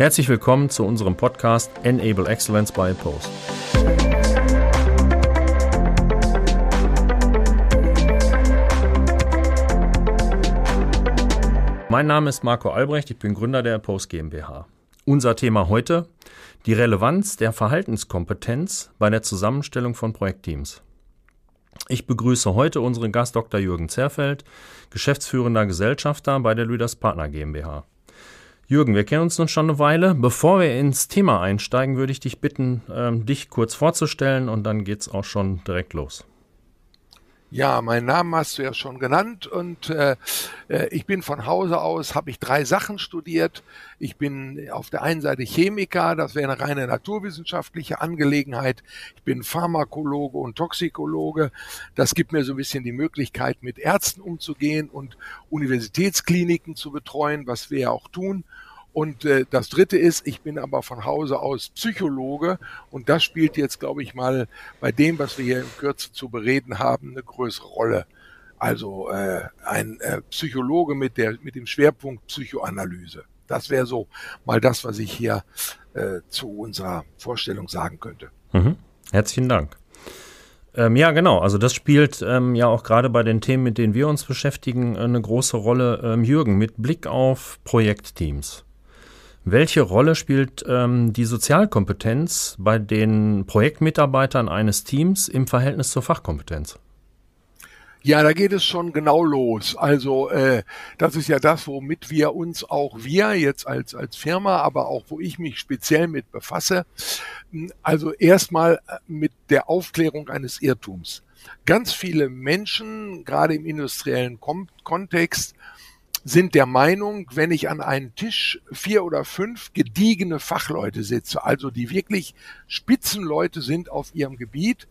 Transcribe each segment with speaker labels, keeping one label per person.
Speaker 1: Herzlich willkommen zu unserem Podcast Enable Excellence by Post. Mein Name ist Marco Albrecht, ich bin Gründer der Post GmbH. Unser Thema heute, die Relevanz der Verhaltenskompetenz bei der Zusammenstellung von Projektteams. Ich begrüße heute unseren Gast Dr. Jürgen Zerfeld, geschäftsführender Gesellschafter bei der Lüders Partner GmbH. Jürgen, wir kennen uns nun schon eine Weile. Bevor wir ins Thema einsteigen, würde ich dich bitten, ähm, dich kurz vorzustellen und dann geht es auch schon direkt los.
Speaker 2: Ja, meinen Namen hast du ja schon genannt und äh, äh, ich bin von Hause aus, habe ich drei Sachen studiert. Ich bin auf der einen Seite Chemiker, das wäre eine reine naturwissenschaftliche Angelegenheit. Ich bin Pharmakologe und Toxikologe. Das gibt mir so ein bisschen die Möglichkeit, mit Ärzten umzugehen und Universitätskliniken zu betreuen, was wir ja auch tun. Und äh, das Dritte ist, ich bin aber von Hause aus Psychologe und das spielt jetzt, glaube ich mal, bei dem, was wir hier in Kürze zu bereden haben, eine größere Rolle. Also äh, ein äh, Psychologe mit, der, mit dem Schwerpunkt Psychoanalyse. Das wäre so mal das, was ich hier äh, zu unserer Vorstellung sagen könnte.
Speaker 1: Mhm. Herzlichen Dank. Ähm, ja, genau. Also das spielt ähm, ja auch gerade bei den Themen, mit denen wir uns beschäftigen, eine große Rolle. Ähm, Jürgen, mit Blick auf Projektteams. Welche Rolle spielt ähm, die Sozialkompetenz bei den Projektmitarbeitern eines Teams im Verhältnis zur Fachkompetenz?
Speaker 2: Ja, da geht es schon genau los. Also äh, das ist ja das, womit wir uns auch wir jetzt als als Firma, aber auch wo ich mich speziell mit befasse. Also erstmal äh, mit der Aufklärung eines Irrtums. Ganz viele Menschen, gerade im industriellen Kontext, sind der Meinung, wenn ich an einen Tisch vier oder fünf gediegene Fachleute sitze, also die wirklich Spitzenleute sind auf ihrem Gebiet,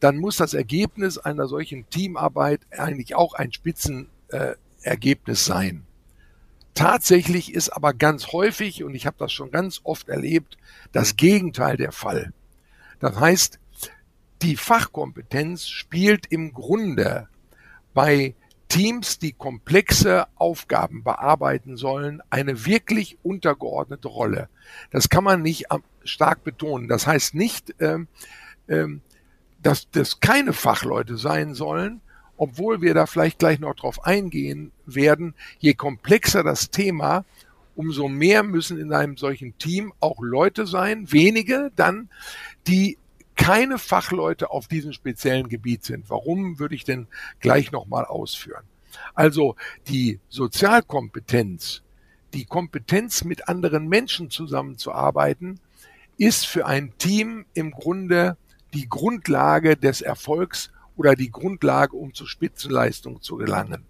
Speaker 2: dann muss das Ergebnis einer solchen Teamarbeit eigentlich auch ein Spitzenergebnis sein. Tatsächlich ist aber ganz häufig, und ich habe das schon ganz oft erlebt, das Gegenteil der Fall. Das heißt, die Fachkompetenz spielt im Grunde bei Teams, die komplexe Aufgaben bearbeiten sollen, eine wirklich untergeordnete Rolle. Das kann man nicht stark betonen. Das heißt nicht, ähm, ähm, dass das keine Fachleute sein sollen, obwohl wir da vielleicht gleich noch drauf eingehen werden. Je komplexer das Thema, umso mehr müssen in einem solchen Team auch Leute sein, wenige dann, die keine Fachleute auf diesem speziellen Gebiet sind. Warum würde ich denn gleich nochmal ausführen? Also die Sozialkompetenz, die Kompetenz mit anderen Menschen zusammenzuarbeiten, ist für ein Team im Grunde die Grundlage des Erfolgs oder die Grundlage, um zur Spitzenleistung zu gelangen.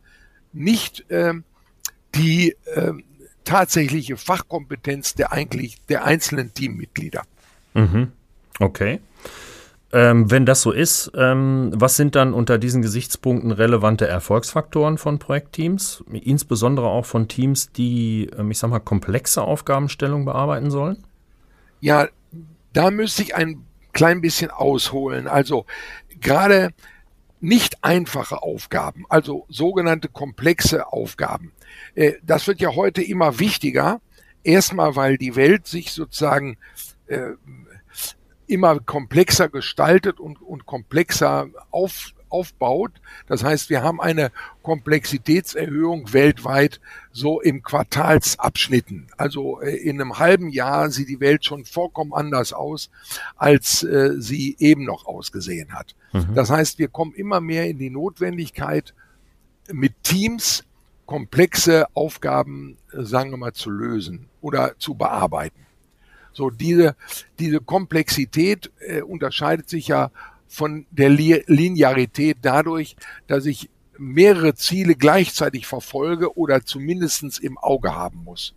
Speaker 2: Nicht äh, die äh, tatsächliche Fachkompetenz der eigentlich der einzelnen Teammitglieder.
Speaker 1: Mhm. Okay. Ähm, wenn das so ist, ähm, was sind dann unter diesen Gesichtspunkten relevante Erfolgsfaktoren von Projektteams, insbesondere auch von Teams, die, ähm, ich sag mal, komplexe Aufgabenstellungen bearbeiten sollen?
Speaker 2: Ja, da müsste ich ein klein bisschen ausholen. Also gerade nicht einfache Aufgaben, also sogenannte komplexe Aufgaben. Äh, das wird ja heute immer wichtiger. Erstmal, weil die Welt sich sozusagen äh, immer komplexer gestaltet und, und komplexer auf, aufbaut. Das heißt, wir haben eine Komplexitätserhöhung weltweit so im Quartalsabschnitten. Also äh, in einem halben Jahr sieht die Welt schon vollkommen anders aus, als äh, sie eben noch ausgesehen hat. Mhm. Das heißt, wir kommen immer mehr in die Notwendigkeit, mit Teams komplexe Aufgaben, äh, sagen wir mal, zu lösen oder zu bearbeiten. So diese, diese Komplexität äh, unterscheidet sich ja von der Linearität dadurch, dass ich mehrere Ziele gleichzeitig verfolge oder zumindestens im Auge haben muss.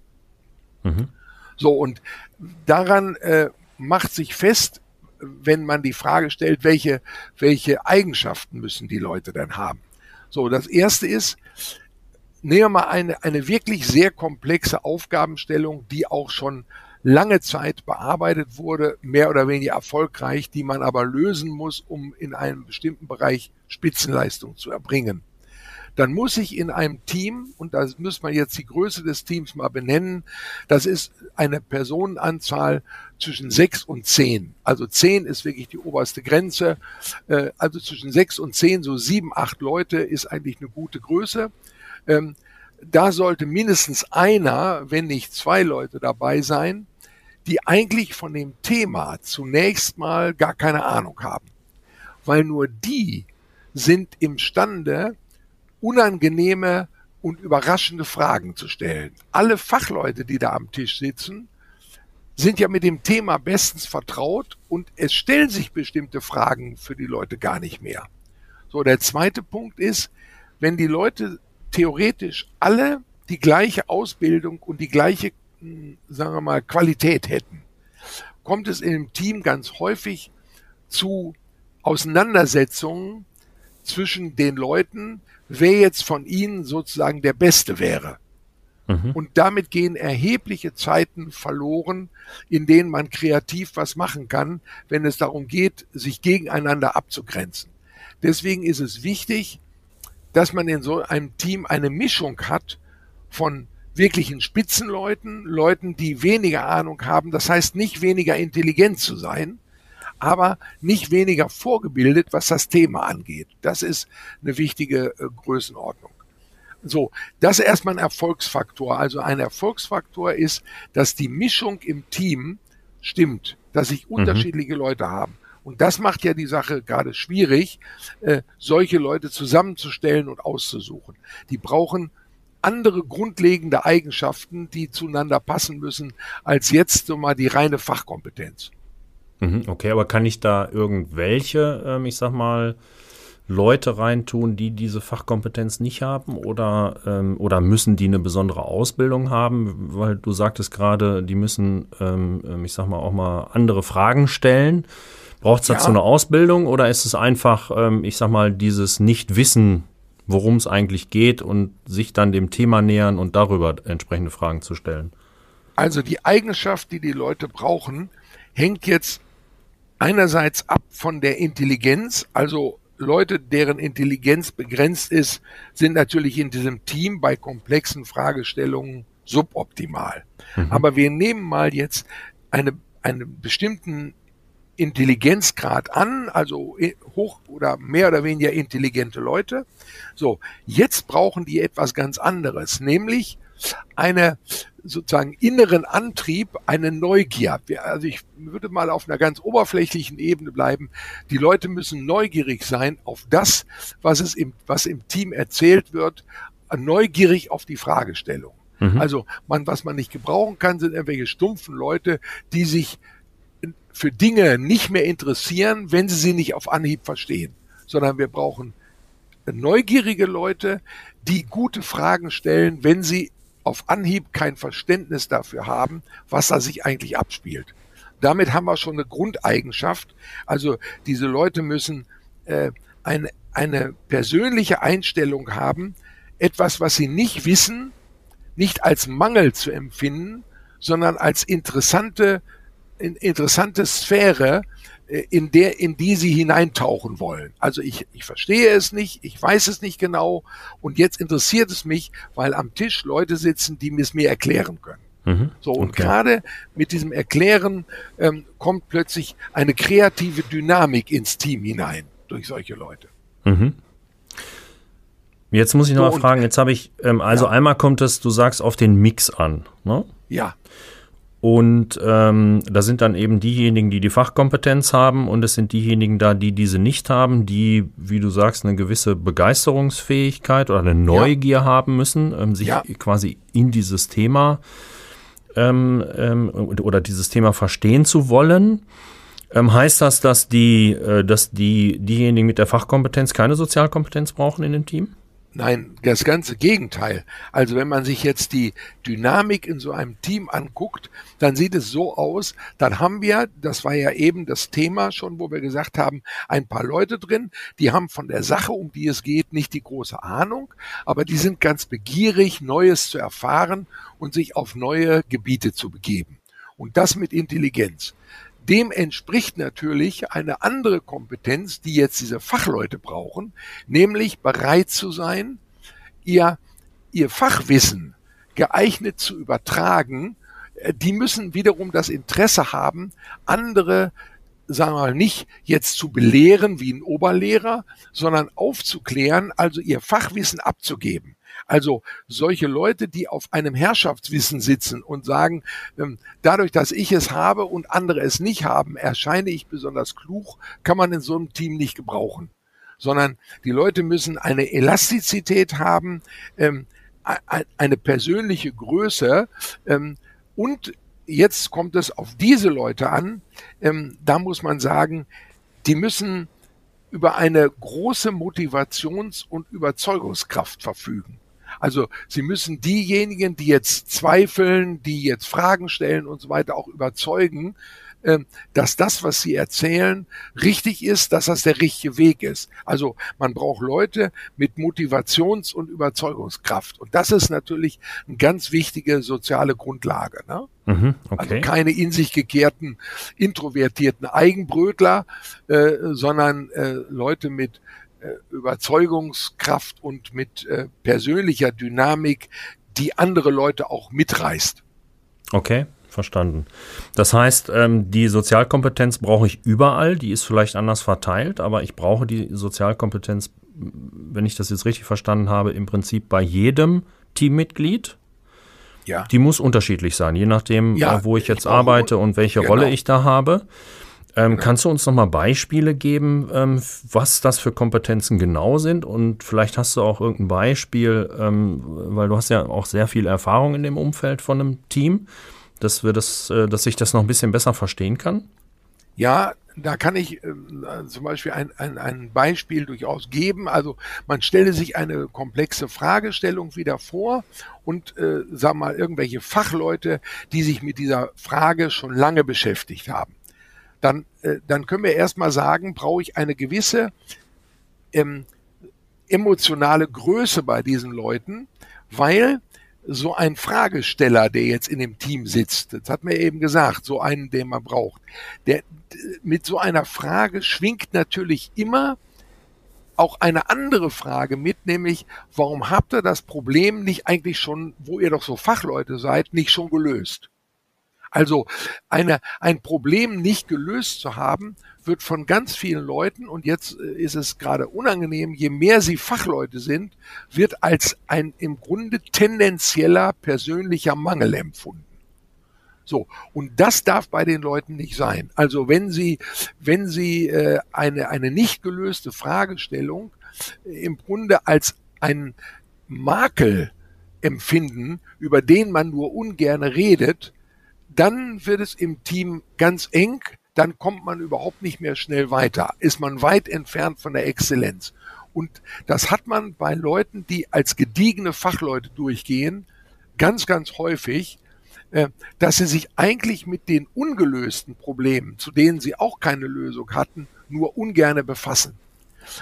Speaker 2: Mhm. So, und daran äh, macht sich fest, wenn man die Frage stellt, welche, welche Eigenschaften müssen die Leute denn haben. So, das erste ist, nehmen wir mal eine, eine wirklich sehr komplexe Aufgabenstellung, die auch schon lange Zeit bearbeitet wurde, mehr oder weniger erfolgreich, die man aber lösen muss, um in einem bestimmten Bereich Spitzenleistung zu erbringen. dann muss ich in einem Team, und da muss man jetzt die Größe des Teams mal benennen, das ist eine Personenanzahl zwischen sechs und zehn. Also zehn ist wirklich die oberste Grenze. Äh, also zwischen sechs und zehn, so sieben, acht Leute ist eigentlich eine gute Größe. Ähm, da sollte mindestens einer, wenn nicht zwei Leute dabei sein, die eigentlich von dem Thema zunächst mal gar keine Ahnung haben. Weil nur die sind imstande, unangenehme und überraschende Fragen zu stellen. Alle Fachleute, die da am Tisch sitzen, sind ja mit dem Thema bestens vertraut und es stellen sich bestimmte Fragen für die Leute gar nicht mehr. So, der zweite Punkt ist, wenn die Leute theoretisch alle die gleiche Ausbildung und die gleiche, sagen wir mal, Qualität hätten, kommt es im Team ganz häufig zu Auseinandersetzungen zwischen den Leuten, wer jetzt von ihnen sozusagen der Beste wäre. Mhm. Und damit gehen erhebliche Zeiten verloren, in denen man kreativ was machen kann, wenn es darum geht, sich gegeneinander abzugrenzen. Deswegen ist es wichtig, dass man in so einem Team eine Mischung hat von wirklichen Spitzenleuten, Leuten, die weniger Ahnung haben, das heißt nicht weniger intelligent zu sein, aber nicht weniger vorgebildet, was das Thema angeht. Das ist eine wichtige äh, Größenordnung. So, das ist erstmal ein Erfolgsfaktor. Also ein Erfolgsfaktor ist, dass die Mischung im Team stimmt, dass sich mhm. unterschiedliche Leute haben. Und das macht ja die Sache gerade schwierig, äh, solche Leute zusammenzustellen und auszusuchen. Die brauchen andere grundlegende Eigenschaften, die zueinander passen müssen, als jetzt so mal die reine Fachkompetenz.
Speaker 1: Mhm, okay, aber kann ich da irgendwelche, ähm, ich sag mal, Leute reintun, die diese Fachkompetenz nicht haben oder, ähm, oder müssen die eine besondere Ausbildung haben? Weil du sagtest gerade, die müssen, ähm, ähm ich sag mal, auch mal andere Fragen stellen. Braucht es dazu ja. eine Ausbildung oder ist es einfach, ähm, ich sag mal, dieses Nichtwissen, worum es eigentlich geht und sich dann dem Thema nähern und darüber entsprechende Fragen zu stellen?
Speaker 2: Also die Eigenschaft, die die Leute brauchen, hängt jetzt einerseits ab von der Intelligenz, also Leute, deren Intelligenz begrenzt ist, sind natürlich in diesem Team bei komplexen Fragestellungen suboptimal. Mhm. Aber wir nehmen mal jetzt eine, einen bestimmten Intelligenzgrad an, also hoch oder mehr oder weniger intelligente Leute. So, jetzt brauchen die etwas ganz anderes, nämlich eine sozusagen inneren Antrieb, eine Neugier. Also ich würde mal auf einer ganz oberflächlichen Ebene bleiben. Die Leute müssen neugierig sein auf das, was es im, was im Team erzählt wird, neugierig auf die Fragestellung. Mhm. Also man, was man nicht gebrauchen kann, sind irgendwelche stumpfen Leute, die sich für Dinge nicht mehr interessieren, wenn sie sie nicht auf Anhieb verstehen, sondern wir brauchen neugierige Leute, die gute Fragen stellen, wenn sie auf Anhieb kein Verständnis dafür haben, was da sich eigentlich abspielt. Damit haben wir schon eine Grundeigenschaft. Also diese Leute müssen äh, eine, eine persönliche Einstellung haben, etwas, was sie nicht wissen, nicht als Mangel zu empfinden, sondern als interessante, interessante Sphäre, äh, in der, in die sie hineintauchen wollen. Also ich, ich verstehe es nicht, ich weiß es nicht genau und jetzt interessiert es mich, weil am Tisch Leute sitzen, die es mir erklären können. Mhm. So, und okay. gerade mit diesem Erklären ähm, kommt plötzlich eine kreative Dynamik ins Team hinein durch solche Leute. Mhm.
Speaker 1: Jetzt muss ich noch so, fragen, jetzt habe ich, ähm, also ja. einmal kommt es, du sagst, auf den Mix an. Ne?
Speaker 2: Ja.
Speaker 1: Und ähm, da sind dann eben diejenigen, die die Fachkompetenz haben und es sind diejenigen da, die diese nicht haben, die, wie du sagst, eine gewisse Begeisterungsfähigkeit oder eine Neugier ja. haben müssen, ähm, sich ja. quasi in dieses Thema ähm, ähm, oder dieses Thema verstehen zu wollen. Ähm, heißt das, dass die, äh, dass die diejenigen mit der Fachkompetenz keine Sozialkompetenz brauchen in dem Team?
Speaker 2: Nein, das ganze Gegenteil. Also wenn man sich jetzt die Dynamik in so einem Team anguckt, dann sieht es so aus, dann haben wir, das war ja eben das Thema schon, wo wir gesagt haben, ein paar Leute drin, die haben von der Sache, um die es geht, nicht die große Ahnung, aber die sind ganz begierig, Neues zu erfahren und sich auf neue Gebiete zu begeben. Und das mit Intelligenz. Dem entspricht natürlich eine andere Kompetenz, die jetzt diese Fachleute brauchen, nämlich bereit zu sein, ihr, ihr Fachwissen geeignet zu übertragen, äh, die müssen wiederum das Interesse haben, andere sagen wir mal, nicht jetzt zu belehren wie ein Oberlehrer, sondern aufzuklären, also ihr Fachwissen abzugeben. Also solche Leute, die auf einem Herrschaftswissen sitzen und sagen, ähm, dadurch, dass ich es habe und andere es nicht haben, erscheine ich besonders klug, kann man in so einem Team nicht gebrauchen. Sondern die Leute müssen eine Elastizität haben, ähm, eine persönliche Größe ähm, und jetzt kommt es auf diese Leute an. Da muss man sagen, die müssen über eine große Motivations- und Überzeugungskraft verfügen. Also sie müssen diejenigen, die jetzt zweifeln, die jetzt Fragen stellen und so weiter, auch überzeugen, ähm, dass das, was sie erzählen, richtig ist, dass das der richtige Weg ist. Also man braucht Leute mit Motivations- und Überzeugungskraft. Und das ist natürlich eine ganz wichtige soziale Grundlage. Ne? Mhm, okay. Also keine in sich gekehrten, introvertierten Eigenbrötler, äh, sondern äh, Leute mit Überzeugungskraft und mit äh, persönlicher Dynamik, die andere Leute auch mitreißt.
Speaker 1: Okay verstanden. Das heißt, ähm, die Sozialkompetenz brauche ich überall, die ist vielleicht anders verteilt, aber ich brauche die Sozialkompetenz, wenn ich das jetzt richtig verstanden habe, im Prinzip bei jedem Teammitglied. Ja. Die muss unterschiedlich sein, je nachdem, ja, äh, wo ich jetzt ich arbeite und welche genau. Rolle ich da habe. Ähm. Kannst du uns nochmal Beispiele geben, ähm, was das für Kompetenzen genau sind? Und vielleicht hast du auch irgendein Beispiel, ähm, weil du hast ja auch sehr viel Erfahrung in dem Umfeld von einem Team dass wir das, äh, dass ich das noch ein bisschen besser verstehen kann?
Speaker 2: Ja, da kann ich äh, zum Beispiel ein, ein, ein Beispiel durchaus geben. Also man stelle sich eine komplexe Fragestellung wieder vor und äh, sag mal irgendwelche Fachleute, die sich mit dieser Frage schon lange beschäftigt haben. Dann, äh, dann können wir erstmal sagen, brauche ich eine gewisse ähm, emotionale Größe bei diesen Leuten, weil so ein Fragesteller, der jetzt in dem Team sitzt, das hat mir eben gesagt, so einen, den man braucht, der mit so einer Frage schwingt natürlich immer auch eine andere Frage mit, nämlich, warum habt ihr das Problem nicht eigentlich schon, wo ihr doch so Fachleute seid, nicht schon gelöst? Also eine, ein Problem nicht gelöst zu haben, wird von ganz vielen Leuten, und jetzt äh, ist es gerade unangenehm, je mehr sie Fachleute sind, wird als ein im Grunde tendenzieller persönlicher Mangel empfunden. So, und das darf bei den Leuten nicht sein. Also wenn Sie, wenn Sie äh, eine, eine nicht gelöste Fragestellung äh, im Grunde als ein Makel empfinden, über den man nur ungern redet, dann wird es im Team ganz eng, dann kommt man überhaupt nicht mehr schnell weiter, ist man weit entfernt von der Exzellenz. Und das hat man bei Leuten, die als gediegene Fachleute durchgehen, ganz, ganz häufig, äh, dass sie sich eigentlich mit den ungelösten Problemen, zu denen sie auch keine Lösung hatten, nur ungerne befassen.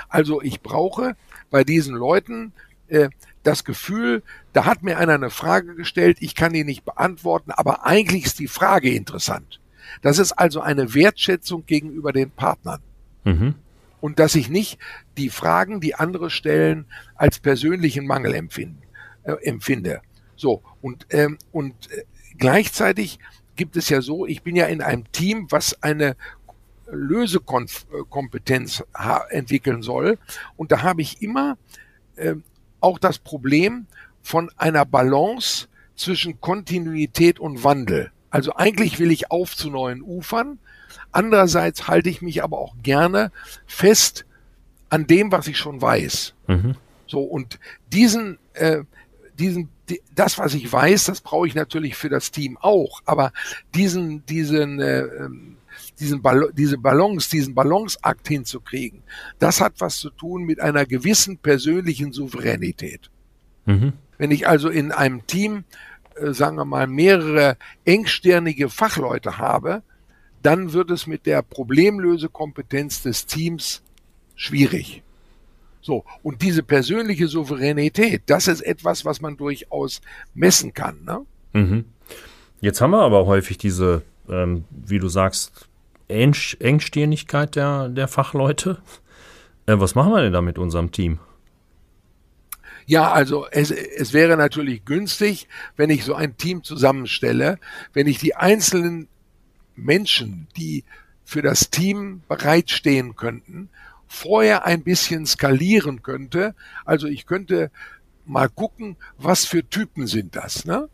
Speaker 2: Also ich brauche bei diesen Leuten äh, das Gefühl, da hat mir einer eine Frage gestellt, ich kann die nicht beantworten, aber eigentlich ist die Frage interessant. Das ist also eine Wertschätzung gegenüber den Partnern. Mhm. Und dass ich nicht die Fragen, die andere stellen, als persönlichen Mangel empfinden, äh, empfinde. So, und, ähm, und äh, gleichzeitig gibt es ja so, ich bin ja in einem Team, was eine Lösekompetenz entwickeln soll. Und da habe ich immer äh, auch das Problem von einer Balance zwischen Kontinuität und Wandel. Also eigentlich will ich auf zu neuen Ufern. Andererseits halte ich mich aber auch gerne fest an dem, was ich schon weiß. Mhm. So und diesen, äh, diesen, die, das, was ich weiß, das brauche ich natürlich für das Team auch. Aber diesen, diesen, äh, ähm, diesen Ball diese Balance, diesen Balanceakt hinzukriegen, das hat was zu tun mit einer gewissen persönlichen Souveränität. Mhm. Wenn ich also in einem Team, äh, sagen wir mal, mehrere engstirnige Fachleute habe, dann wird es mit der Problemlösekompetenz des Teams schwierig. So, und diese persönliche Souveränität, das ist etwas, was man durchaus messen kann. Ne?
Speaker 1: Mhm. Jetzt haben wir aber häufig diese, ähm, wie du sagst, Engstirnigkeit der, der Fachleute. Äh, was machen wir denn da mit unserem Team?
Speaker 2: Ja, also es, es wäre natürlich günstig, wenn ich so ein Team zusammenstelle, wenn ich die einzelnen Menschen, die für das Team bereitstehen könnten, vorher ein bisschen skalieren könnte. Also ich könnte mal gucken, was für Typen sind das. Ne?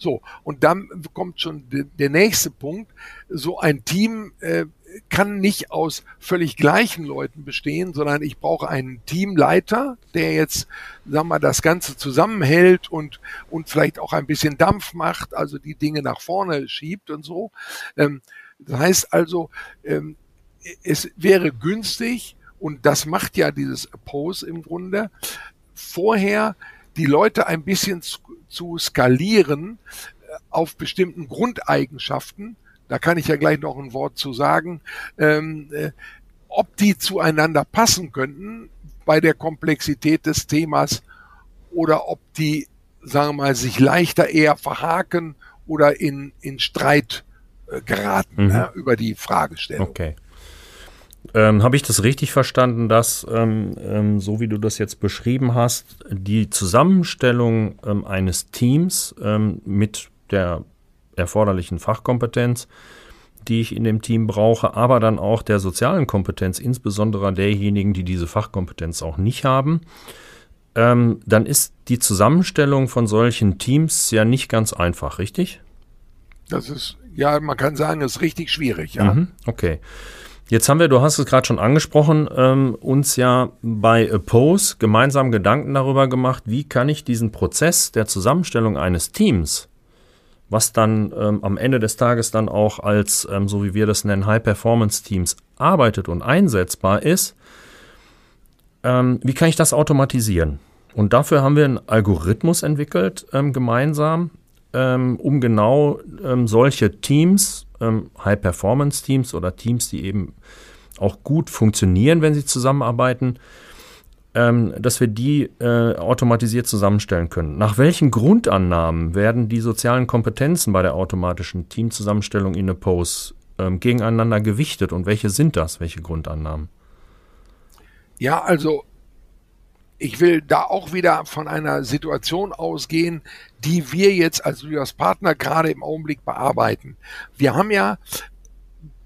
Speaker 2: So, und dann kommt schon der nächste Punkt. So ein Team äh, kann nicht aus völlig gleichen Leuten bestehen, sondern ich brauche einen Teamleiter, der jetzt, sagen wir, das Ganze zusammenhält und, und vielleicht auch ein bisschen Dampf macht, also die Dinge nach vorne schiebt und so. Ähm, das heißt also, ähm, es wäre günstig, und das macht ja dieses Oppose im Grunde, vorher die Leute ein bisschen zu, zu skalieren äh, auf bestimmten Grundeigenschaften. Da kann ich ja gleich noch ein Wort zu sagen, ähm, äh, ob die zueinander passen könnten bei der Komplexität des Themas oder ob die, sagen wir mal, sich leichter eher verhaken oder in, in Streit äh, geraten mhm. ja, über die Fragestellung.
Speaker 1: Okay. Ähm, Habe ich das richtig verstanden, dass, ähm, ähm, so wie du das jetzt beschrieben hast, die Zusammenstellung ähm, eines Teams ähm, mit der erforderlichen Fachkompetenz, die ich in dem Team brauche, aber dann auch der sozialen Kompetenz, insbesondere derjenigen, die diese Fachkompetenz auch nicht haben, ähm, dann ist die Zusammenstellung von solchen Teams ja nicht ganz einfach, richtig?
Speaker 2: Das ist, ja, man kann sagen, ist richtig schwierig, ja.
Speaker 1: Mhm, okay. Jetzt haben wir, du hast es gerade schon angesprochen, ähm, uns ja bei Oppose gemeinsam Gedanken darüber gemacht, wie kann ich diesen Prozess der Zusammenstellung eines Teams, was dann ähm, am Ende des Tages dann auch als, ähm, so wie wir das nennen, High-Performance-Teams arbeitet und einsetzbar ist, ähm, wie kann ich das automatisieren? Und dafür haben wir einen Algorithmus entwickelt ähm, gemeinsam, ähm, um genau solche Teams ähm, High-Performance-Teams oder Teams, die eben auch gut funktionieren, wenn sie zusammenarbeiten, ähm, dass wir die äh, automatisiert zusammenstellen können. Nach welchen Grundannahmen werden die sozialen Kompetenzen bei der automatischen Teamzusammenstellung in Oppose ähm, gegeneinander gewichtet und welche sind das, welche Grundannahmen?
Speaker 2: Ja, also ich will da auch wieder von einer Situation ausgehen, die wir jetzt als Lyas Partner gerade im Augenblick bearbeiten. Wir haben ja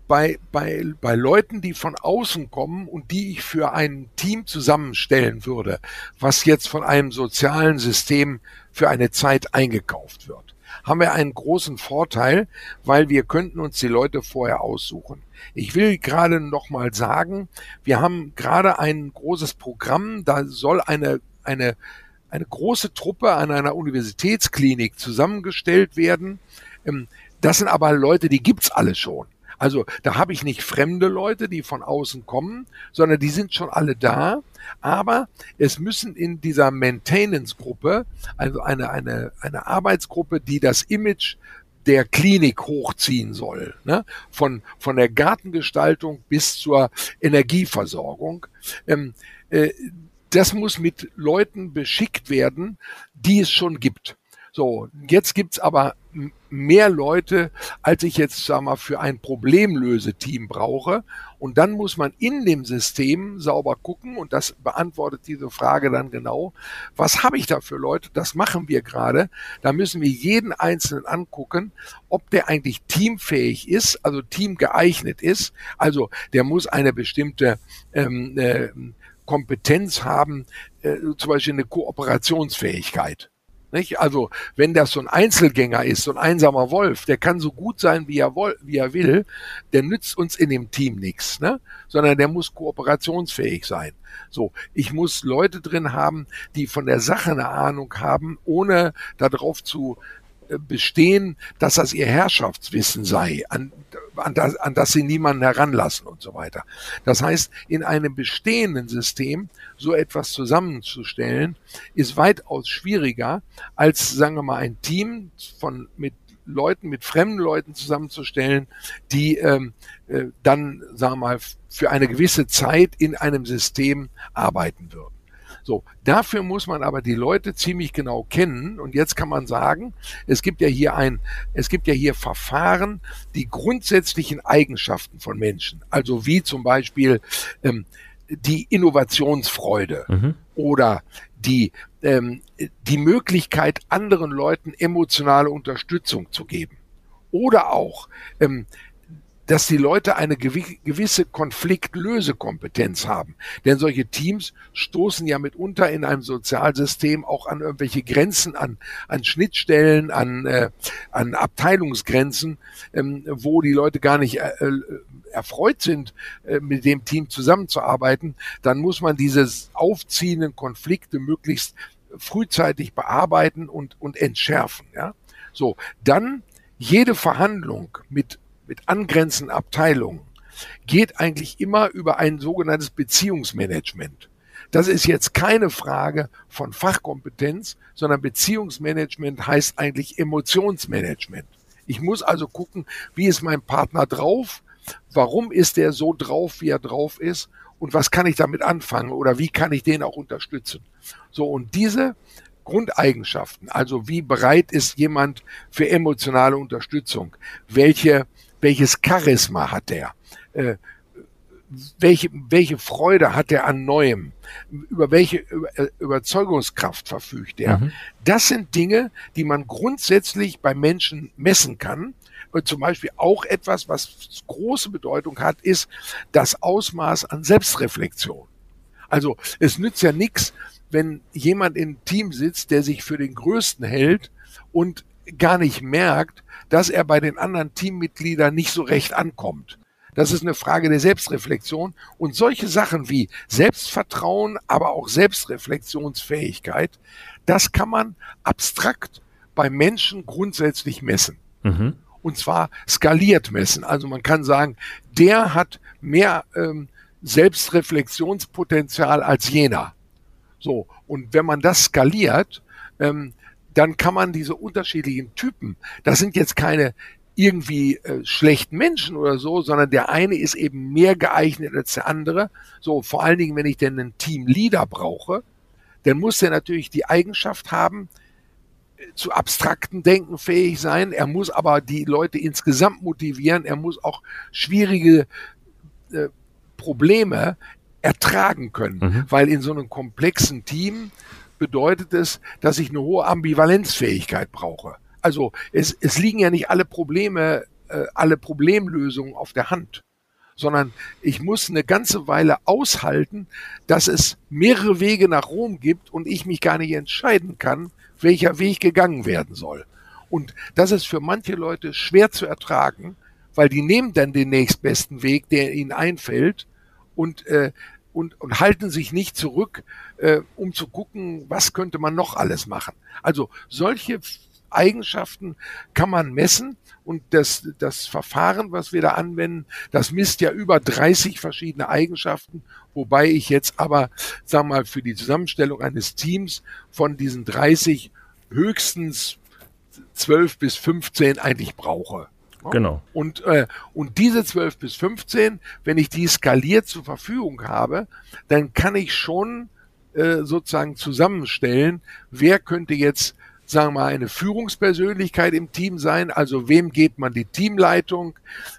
Speaker 2: bei, bei, bei Leuten, die von außen kommen und die ich für ein Team zusammenstellen würde, was jetzt von einem sozialen System für eine Zeit eingekauft wird haben wir einen großen Vorteil, weil wir könnten uns die Leute vorher aussuchen. Ich will gerade noch mal sagen, wir haben gerade ein großes Programm, da soll eine, eine, eine große Truppe an einer Universitätsklinik zusammengestellt werden. Ähm, das sind aber Leute, die gibt's alle schon. Also da habe ich nicht fremde Leute, die von außen kommen, sondern die sind schon alle da. Aber es müssen in dieser Maintenance-Gruppe, also eine, eine, eine Arbeitsgruppe, die das Image der Klinik hochziehen soll, ne? von, von der Gartengestaltung bis zur Energieversorgung. Ähm, äh, das muss mit Leuten beschickt werden, die es schon gibt. So, jetzt gibt's aber mehr Leute, als ich jetzt sag mal für ein Problemlöseteam brauche. Und dann muss man in dem System sauber gucken und das beantwortet diese Frage dann genau. Was habe ich da für Leute? Das machen wir gerade. Da müssen wir jeden Einzelnen angucken, ob der eigentlich teamfähig ist, also teamgeeignet ist. Also der muss eine bestimmte ähm, äh, Kompetenz haben, äh, zum Beispiel eine Kooperationsfähigkeit. Nicht? Also, wenn das so ein Einzelgänger ist, so ein einsamer Wolf, der kann so gut sein, wie er, woll, wie er will, der nützt uns in dem Team nichts, ne? sondern der muss kooperationsfähig sein. So, ich muss Leute drin haben, die von der Sache eine Ahnung haben, ohne darauf zu bestehen, dass das ihr Herrschaftswissen sei, an, an, das, an das sie niemanden heranlassen und so weiter. Das heißt, in einem bestehenden System so etwas zusammenzustellen, ist weitaus schwieriger, als, sagen wir mal, ein Team von, mit Leuten, mit fremden Leuten zusammenzustellen, die ähm, äh, dann, sagen wir mal, für eine gewisse Zeit in einem System arbeiten würden. So, dafür muss man aber die Leute ziemlich genau kennen. Und jetzt kann man sagen, es gibt ja hier ein, es gibt ja hier Verfahren, die grundsätzlichen Eigenschaften von Menschen, also wie zum Beispiel ähm, die Innovationsfreude mhm. oder die ähm, die Möglichkeit, anderen Leuten emotionale Unterstützung zu geben. Oder auch ähm, dass die Leute eine gewisse Konfliktlösekompetenz haben. Denn solche Teams stoßen ja mitunter in einem Sozialsystem auch an irgendwelche Grenzen, an, an Schnittstellen, an, äh, an Abteilungsgrenzen, ähm, wo die Leute gar nicht äh, äh erfreut sind, äh, mit dem Team zusammenzuarbeiten. Dann muss man diese aufziehenden Konflikte möglichst frühzeitig bearbeiten und, und entschärfen. Ja? So, dann jede Verhandlung mit mit angrenzenden Abteilungen geht eigentlich immer über ein sogenanntes Beziehungsmanagement. Das ist jetzt keine Frage von Fachkompetenz, sondern Beziehungsmanagement heißt eigentlich Emotionsmanagement. Ich muss also gucken, wie ist mein Partner drauf? Warum ist er so drauf, wie er drauf ist? Und was kann ich damit anfangen? Oder wie kann ich den auch unterstützen? So, und diese Grundeigenschaften, also wie bereit ist jemand für emotionale Unterstützung? Welche welches Charisma hat er, äh, welche, welche Freude hat er an Neuem, über welche äh, Überzeugungskraft verfügt er. Mhm. Das sind Dinge, die man grundsätzlich bei Menschen messen kann. Und zum Beispiel auch etwas, was große Bedeutung hat, ist das Ausmaß an Selbstreflexion. Also es nützt ja nichts, wenn jemand im Team sitzt, der sich für den Größten hält und gar nicht merkt, dass er bei den anderen Teammitgliedern nicht so recht ankommt. Das ist eine Frage der Selbstreflexion und solche Sachen wie Selbstvertrauen, aber auch Selbstreflexionsfähigkeit, das kann man abstrakt bei Menschen grundsätzlich messen. Mhm. Und zwar skaliert messen. Also man kann sagen, der hat mehr ähm, Selbstreflexionspotenzial als jener. So, und wenn man das skaliert, ähm, dann kann man diese unterschiedlichen Typen, das sind jetzt keine irgendwie äh, schlechten Menschen oder so, sondern der eine ist eben mehr geeignet als der andere. So, vor allen Dingen, wenn ich denn einen Teamleader brauche, dann muss der natürlich die Eigenschaft haben, äh, zu abstrakten Denken fähig sein. Er muss aber die Leute insgesamt motivieren. Er muss auch schwierige äh, Probleme ertragen können, mhm. weil in so einem komplexen Team bedeutet es, dass ich eine hohe Ambivalenzfähigkeit brauche. Also es, es liegen ja nicht alle Probleme, äh, alle Problemlösungen auf der Hand, sondern ich muss eine ganze Weile aushalten, dass es mehrere Wege nach Rom gibt und ich mich gar nicht entscheiden kann, welcher Weg gegangen werden soll. Und das ist für manche Leute schwer zu ertragen, weil die nehmen dann den nächstbesten Weg, der ihnen einfällt und äh, und, und halten sich nicht zurück, äh, um zu gucken, was könnte man noch alles machen. Also solche Eigenschaften kann man messen und das, das Verfahren, was wir da anwenden, das misst ja über 30 verschiedene Eigenschaften, wobei ich jetzt aber, wir mal, für die Zusammenstellung eines Teams von diesen 30 höchstens 12 bis 15 eigentlich brauche.
Speaker 1: Genau.
Speaker 2: Und, äh, und diese 12 bis 15, wenn ich die skaliert zur Verfügung habe, dann kann ich schon äh, sozusagen zusammenstellen, wer könnte jetzt, sagen wir mal, eine Führungspersönlichkeit im Team sein, also wem geht man die Teamleitung,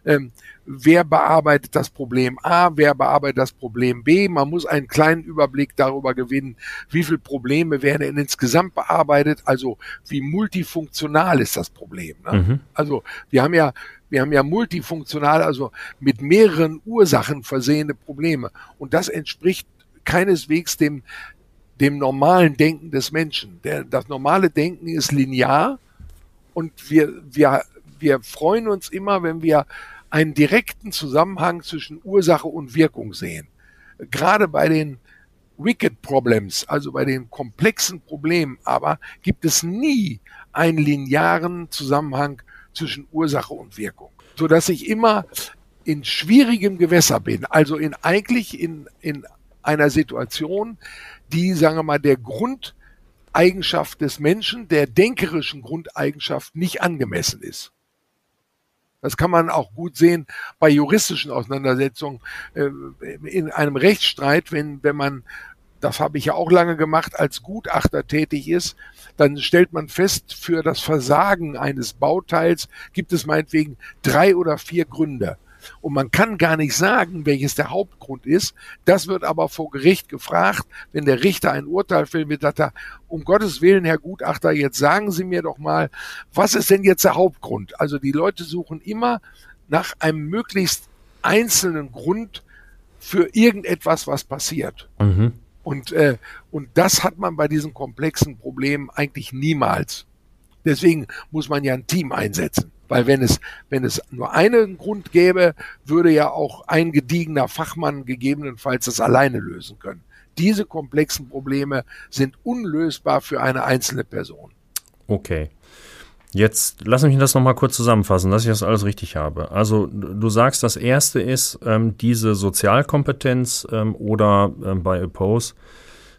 Speaker 2: ähm, wer bearbeitet das Problem A, wer bearbeitet das Problem B. Man muss einen kleinen Überblick darüber gewinnen, wie viele Probleme werden insgesamt bearbeitet, also wie multifunktional ist das Problem. Ne? Mhm. Also wir haben ja wir haben ja multifunktional, also mit mehreren Ursachen versehene Probleme. Und das entspricht keineswegs dem, dem normalen Denken des Menschen. Der, das normale Denken ist linear und wir, wir, wir freuen uns immer, wenn wir einen direkten Zusammenhang zwischen Ursache und Wirkung sehen. Gerade bei den Wicked Problems, also bei den komplexen Problemen, aber gibt es nie einen linearen Zusammenhang zwischen Ursache und Wirkung, so dass ich immer in schwierigem Gewässer bin, also in eigentlich in, in einer Situation, die, sagen wir mal, der Grundeigenschaft des Menschen, der denkerischen Grundeigenschaft nicht angemessen ist. Das kann man auch gut sehen bei juristischen Auseinandersetzungen äh, in einem Rechtsstreit, wenn, wenn man, das habe ich ja auch lange gemacht, als Gutachter tätig ist, dann stellt man fest, für das Versagen eines Bauteils gibt es meinetwegen drei oder vier Gründe. Und man kann gar nicht sagen, welches der Hauptgrund ist. Das wird aber vor Gericht gefragt. Wenn der Richter ein Urteil fällt, wird er, um Gottes Willen, Herr Gutachter, jetzt sagen Sie mir doch mal, was ist denn jetzt der Hauptgrund? Also die Leute suchen immer nach einem möglichst einzelnen Grund für irgendetwas, was passiert. Mhm. Und, äh, und das hat man bei diesen komplexen Problemen eigentlich niemals. Deswegen muss man ja ein Team einsetzen. Weil wenn es, wenn es nur einen Grund gäbe, würde ja auch ein gediegener Fachmann gegebenenfalls das alleine lösen können. Diese komplexen Probleme sind unlösbar für eine einzelne Person.
Speaker 1: Okay. Jetzt lass mich das nochmal kurz zusammenfassen, dass ich das alles richtig habe. Also du sagst, das erste ist ähm, diese Sozialkompetenz ähm, oder ähm, bei Oppose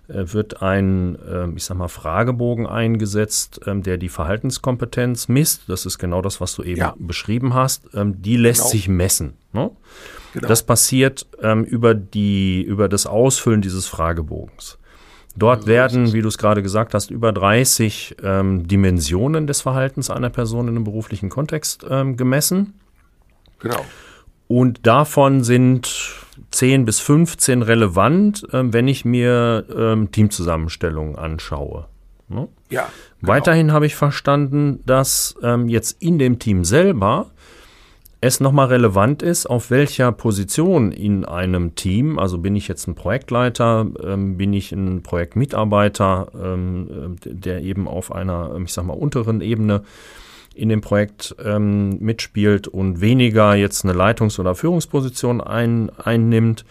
Speaker 1: wird ein, äh, ich sag mal, Fragebogen eingesetzt, ähm, der die Verhaltenskompetenz misst. Das ist genau das, was du eben ja. beschrieben hast. Ähm, die lässt genau. sich messen. Ne? Genau. Das passiert ähm, über, die, über das Ausfüllen dieses Fragebogens. Dort also werden, wie du es gerade gesagt hast, über 30 ähm, Dimensionen des Verhaltens einer Person in einem beruflichen Kontext ähm, gemessen. Genau. Und davon sind 10 bis 15 relevant, äh, wenn ich mir ähm, Teamzusammenstellungen anschaue. Ne? Ja. Genau. Weiterhin habe ich verstanden, dass ähm, jetzt in dem Team selber es nochmal relevant ist, auf welcher Position in einem Team, also bin ich jetzt ein Projektleiter, ähm, bin ich ein Projektmitarbeiter, ähm, der eben auf einer, ich sag mal, unteren Ebene in dem Projekt ähm, mitspielt und weniger jetzt eine Leitungs- oder Führungsposition ein, einnimmt.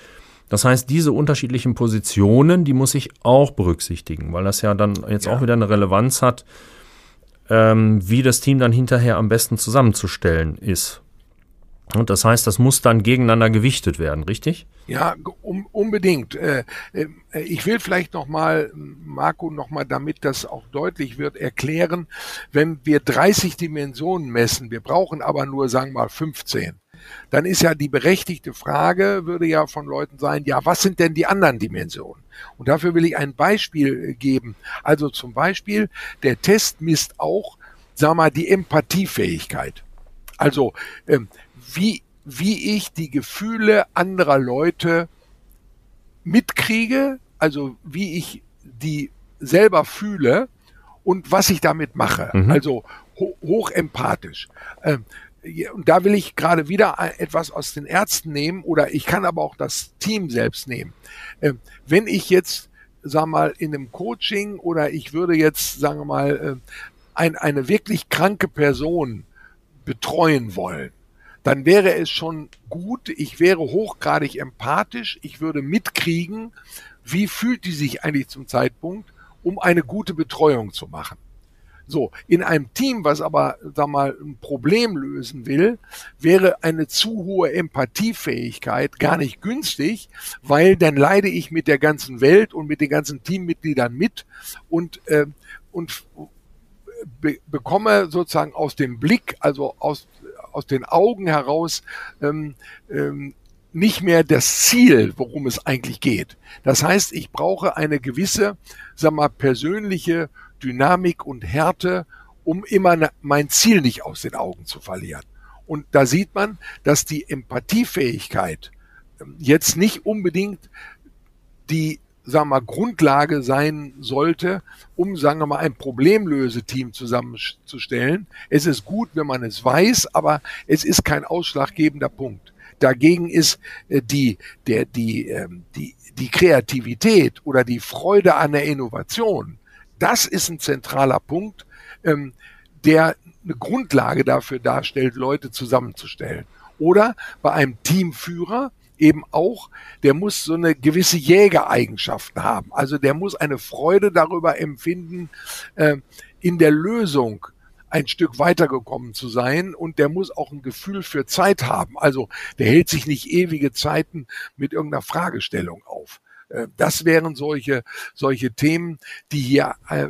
Speaker 1: Das heißt, diese unterschiedlichen Positionen, die muss ich auch berücksichtigen, weil das ja dann jetzt ja. auch wieder eine Relevanz hat, ähm, wie das Team dann hinterher am besten zusammenzustellen ist. Und das heißt, das muss dann gegeneinander gewichtet werden, richtig?
Speaker 2: Ja, um, unbedingt. Äh, äh, ich will vielleicht nochmal, Marco, nochmal, damit das auch deutlich wird, erklären, wenn wir 30 Dimensionen messen, wir brauchen aber nur, sagen wir mal, 15 dann ist ja die berechtigte Frage, würde ja von Leuten sein, ja, was sind denn die anderen Dimensionen? Und dafür will ich ein Beispiel äh, geben. Also zum Beispiel, der Test misst auch, sagen wir mal, die Empathiefähigkeit. Also, ähm, wie, wie ich die Gefühle anderer Leute mitkriege, also wie ich die selber fühle und was ich damit mache. Mhm. Also ho hoch empathisch. Ähm, und da will ich gerade wieder etwas aus den Ärzten nehmen oder ich kann aber auch das Team selbst nehmen. Ähm, wenn ich jetzt, sag mal, in einem Coaching oder ich würde jetzt, sagen wir mal, äh, ein, eine wirklich kranke Person betreuen wollen, dann wäre es schon gut, ich wäre hochgradig empathisch, ich würde mitkriegen, wie fühlt die sich eigentlich zum Zeitpunkt, um eine gute Betreuung zu machen. So, in einem Team, was aber, sag mal, ein Problem lösen will, wäre eine zu hohe Empathiefähigkeit gar nicht günstig, weil dann leide ich mit der ganzen Welt und mit den ganzen Teammitgliedern mit und, äh, und be bekomme sozusagen aus dem Blick, also aus aus den Augen heraus ähm, ähm, nicht mehr das Ziel, worum es eigentlich geht. Das heißt, ich brauche eine gewisse, sag mal, persönliche Dynamik und Härte, um immer mein Ziel nicht aus den Augen zu verlieren. Und da sieht man, dass die Empathiefähigkeit ähm, jetzt nicht unbedingt die sagen wir mal, Grundlage sein sollte, um, sagen wir mal, ein Problemlöseteam zusammenzustellen. Es ist gut, wenn man es weiß, aber es ist kein ausschlaggebender Punkt. Dagegen ist äh, die, der, die, ähm, die, die Kreativität oder die Freude an der Innovation, das ist ein zentraler Punkt, ähm, der eine Grundlage dafür darstellt, Leute zusammenzustellen. Oder bei einem Teamführer, eben auch, der muss so eine gewisse Jägereigenschaften haben. Also der muss eine Freude darüber empfinden, äh, in der Lösung ein Stück weitergekommen zu sein und der muss auch ein Gefühl für Zeit haben. Also der hält sich nicht ewige Zeiten mit irgendeiner Fragestellung auf. Äh, das wären solche, solche Themen, die hier äh,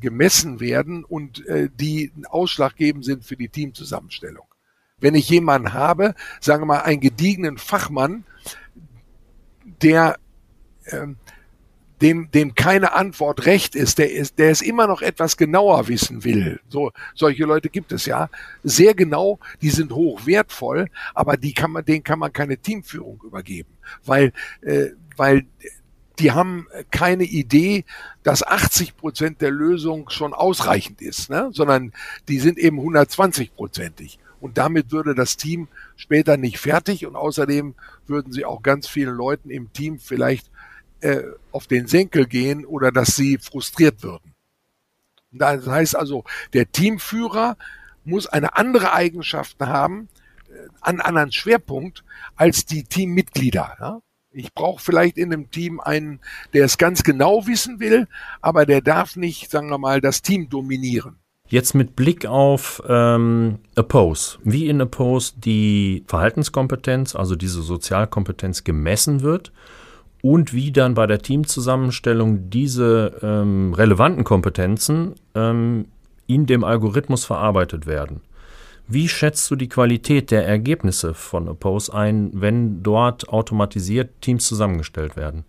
Speaker 2: gemessen werden und äh, die ausschlaggebend sind für die Teamzusammenstellung wenn ich jemanden habe, sagen wir mal einen gediegenen Fachmann, der, ähm, dem, dem keine Antwort recht ist, der ist, der es immer noch etwas genauer wissen will. So, solche Leute gibt es ja. Sehr genau, die sind hoch wertvoll, aber die kann man, denen kann man keine Teamführung übergeben, weil, äh, weil die haben keine Idee, dass 80 Prozent der Lösung schon ausreichend ist, ne? sondern die sind eben 120 prozentig. Und damit würde das Team später nicht fertig und außerdem würden sie auch ganz vielen Leuten im Team vielleicht äh, auf den Senkel gehen oder dass sie frustriert würden. Das heißt also, der Teamführer muss eine andere Eigenschaft haben, äh, einen anderen Schwerpunkt als die Teammitglieder. Ja? Ich brauche vielleicht in einem Team einen, der es ganz genau wissen will, aber der darf nicht, sagen wir mal, das Team dominieren.
Speaker 1: Jetzt mit Blick auf ähm, Oppose. Wie in Oppose die Verhaltenskompetenz, also diese Sozialkompetenz gemessen wird und wie dann bei der Teamzusammenstellung diese ähm, relevanten Kompetenzen ähm, in dem Algorithmus verarbeitet werden. Wie schätzt du die Qualität der Ergebnisse von Oppose ein, wenn dort automatisiert Teams zusammengestellt werden?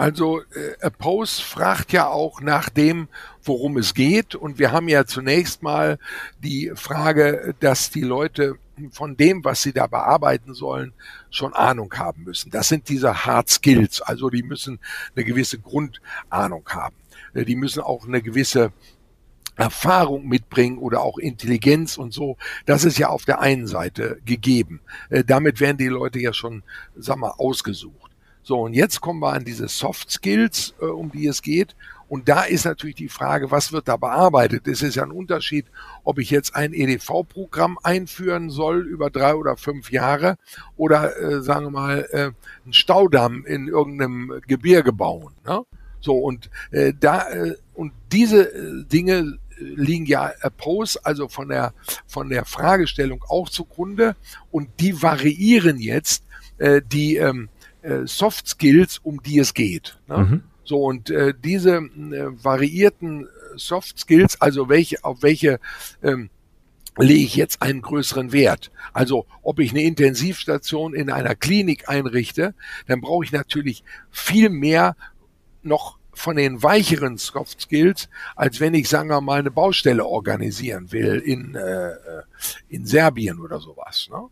Speaker 2: Also äh, Oppose fragt ja auch nach dem, worum es geht. Und wir haben ja zunächst mal die Frage, dass die Leute von dem, was sie da bearbeiten sollen, schon Ahnung haben müssen. Das sind diese Hard Skills. Also die müssen eine gewisse Grundahnung haben. Die müssen auch eine gewisse Erfahrung mitbringen oder auch Intelligenz und so, das ist ja auf der einen Seite gegeben. Äh, damit werden die Leute ja schon, sag mal, ausgesucht. So, und jetzt kommen wir an diese Soft Skills, äh, um die es geht. Und da ist natürlich die Frage, was wird da bearbeitet? Es ist ja ein Unterschied, ob ich jetzt ein EDV-Programm einführen soll über drei oder fünf Jahre oder, äh, sagen wir mal, äh, einen Staudamm in irgendeinem Gebirge bauen. Ne? So, und äh, da, äh, und diese äh, Dinge liegen ja Pros, also von der, von der Fragestellung auch zugrunde und die variieren jetzt äh, die ähm, äh, Soft Skills, um die es geht. Ne? Mhm. So, und äh, diese äh, variierten Soft Skills, also welche, auf welche ähm, lege ich jetzt einen größeren Wert. Also ob ich eine Intensivstation in einer Klinik einrichte, dann brauche ich natürlich viel mehr noch von den weicheren Soft Skills, als wenn ich, sagen wir mal, eine Baustelle organisieren will in, äh, in Serbien oder sowas. Ne?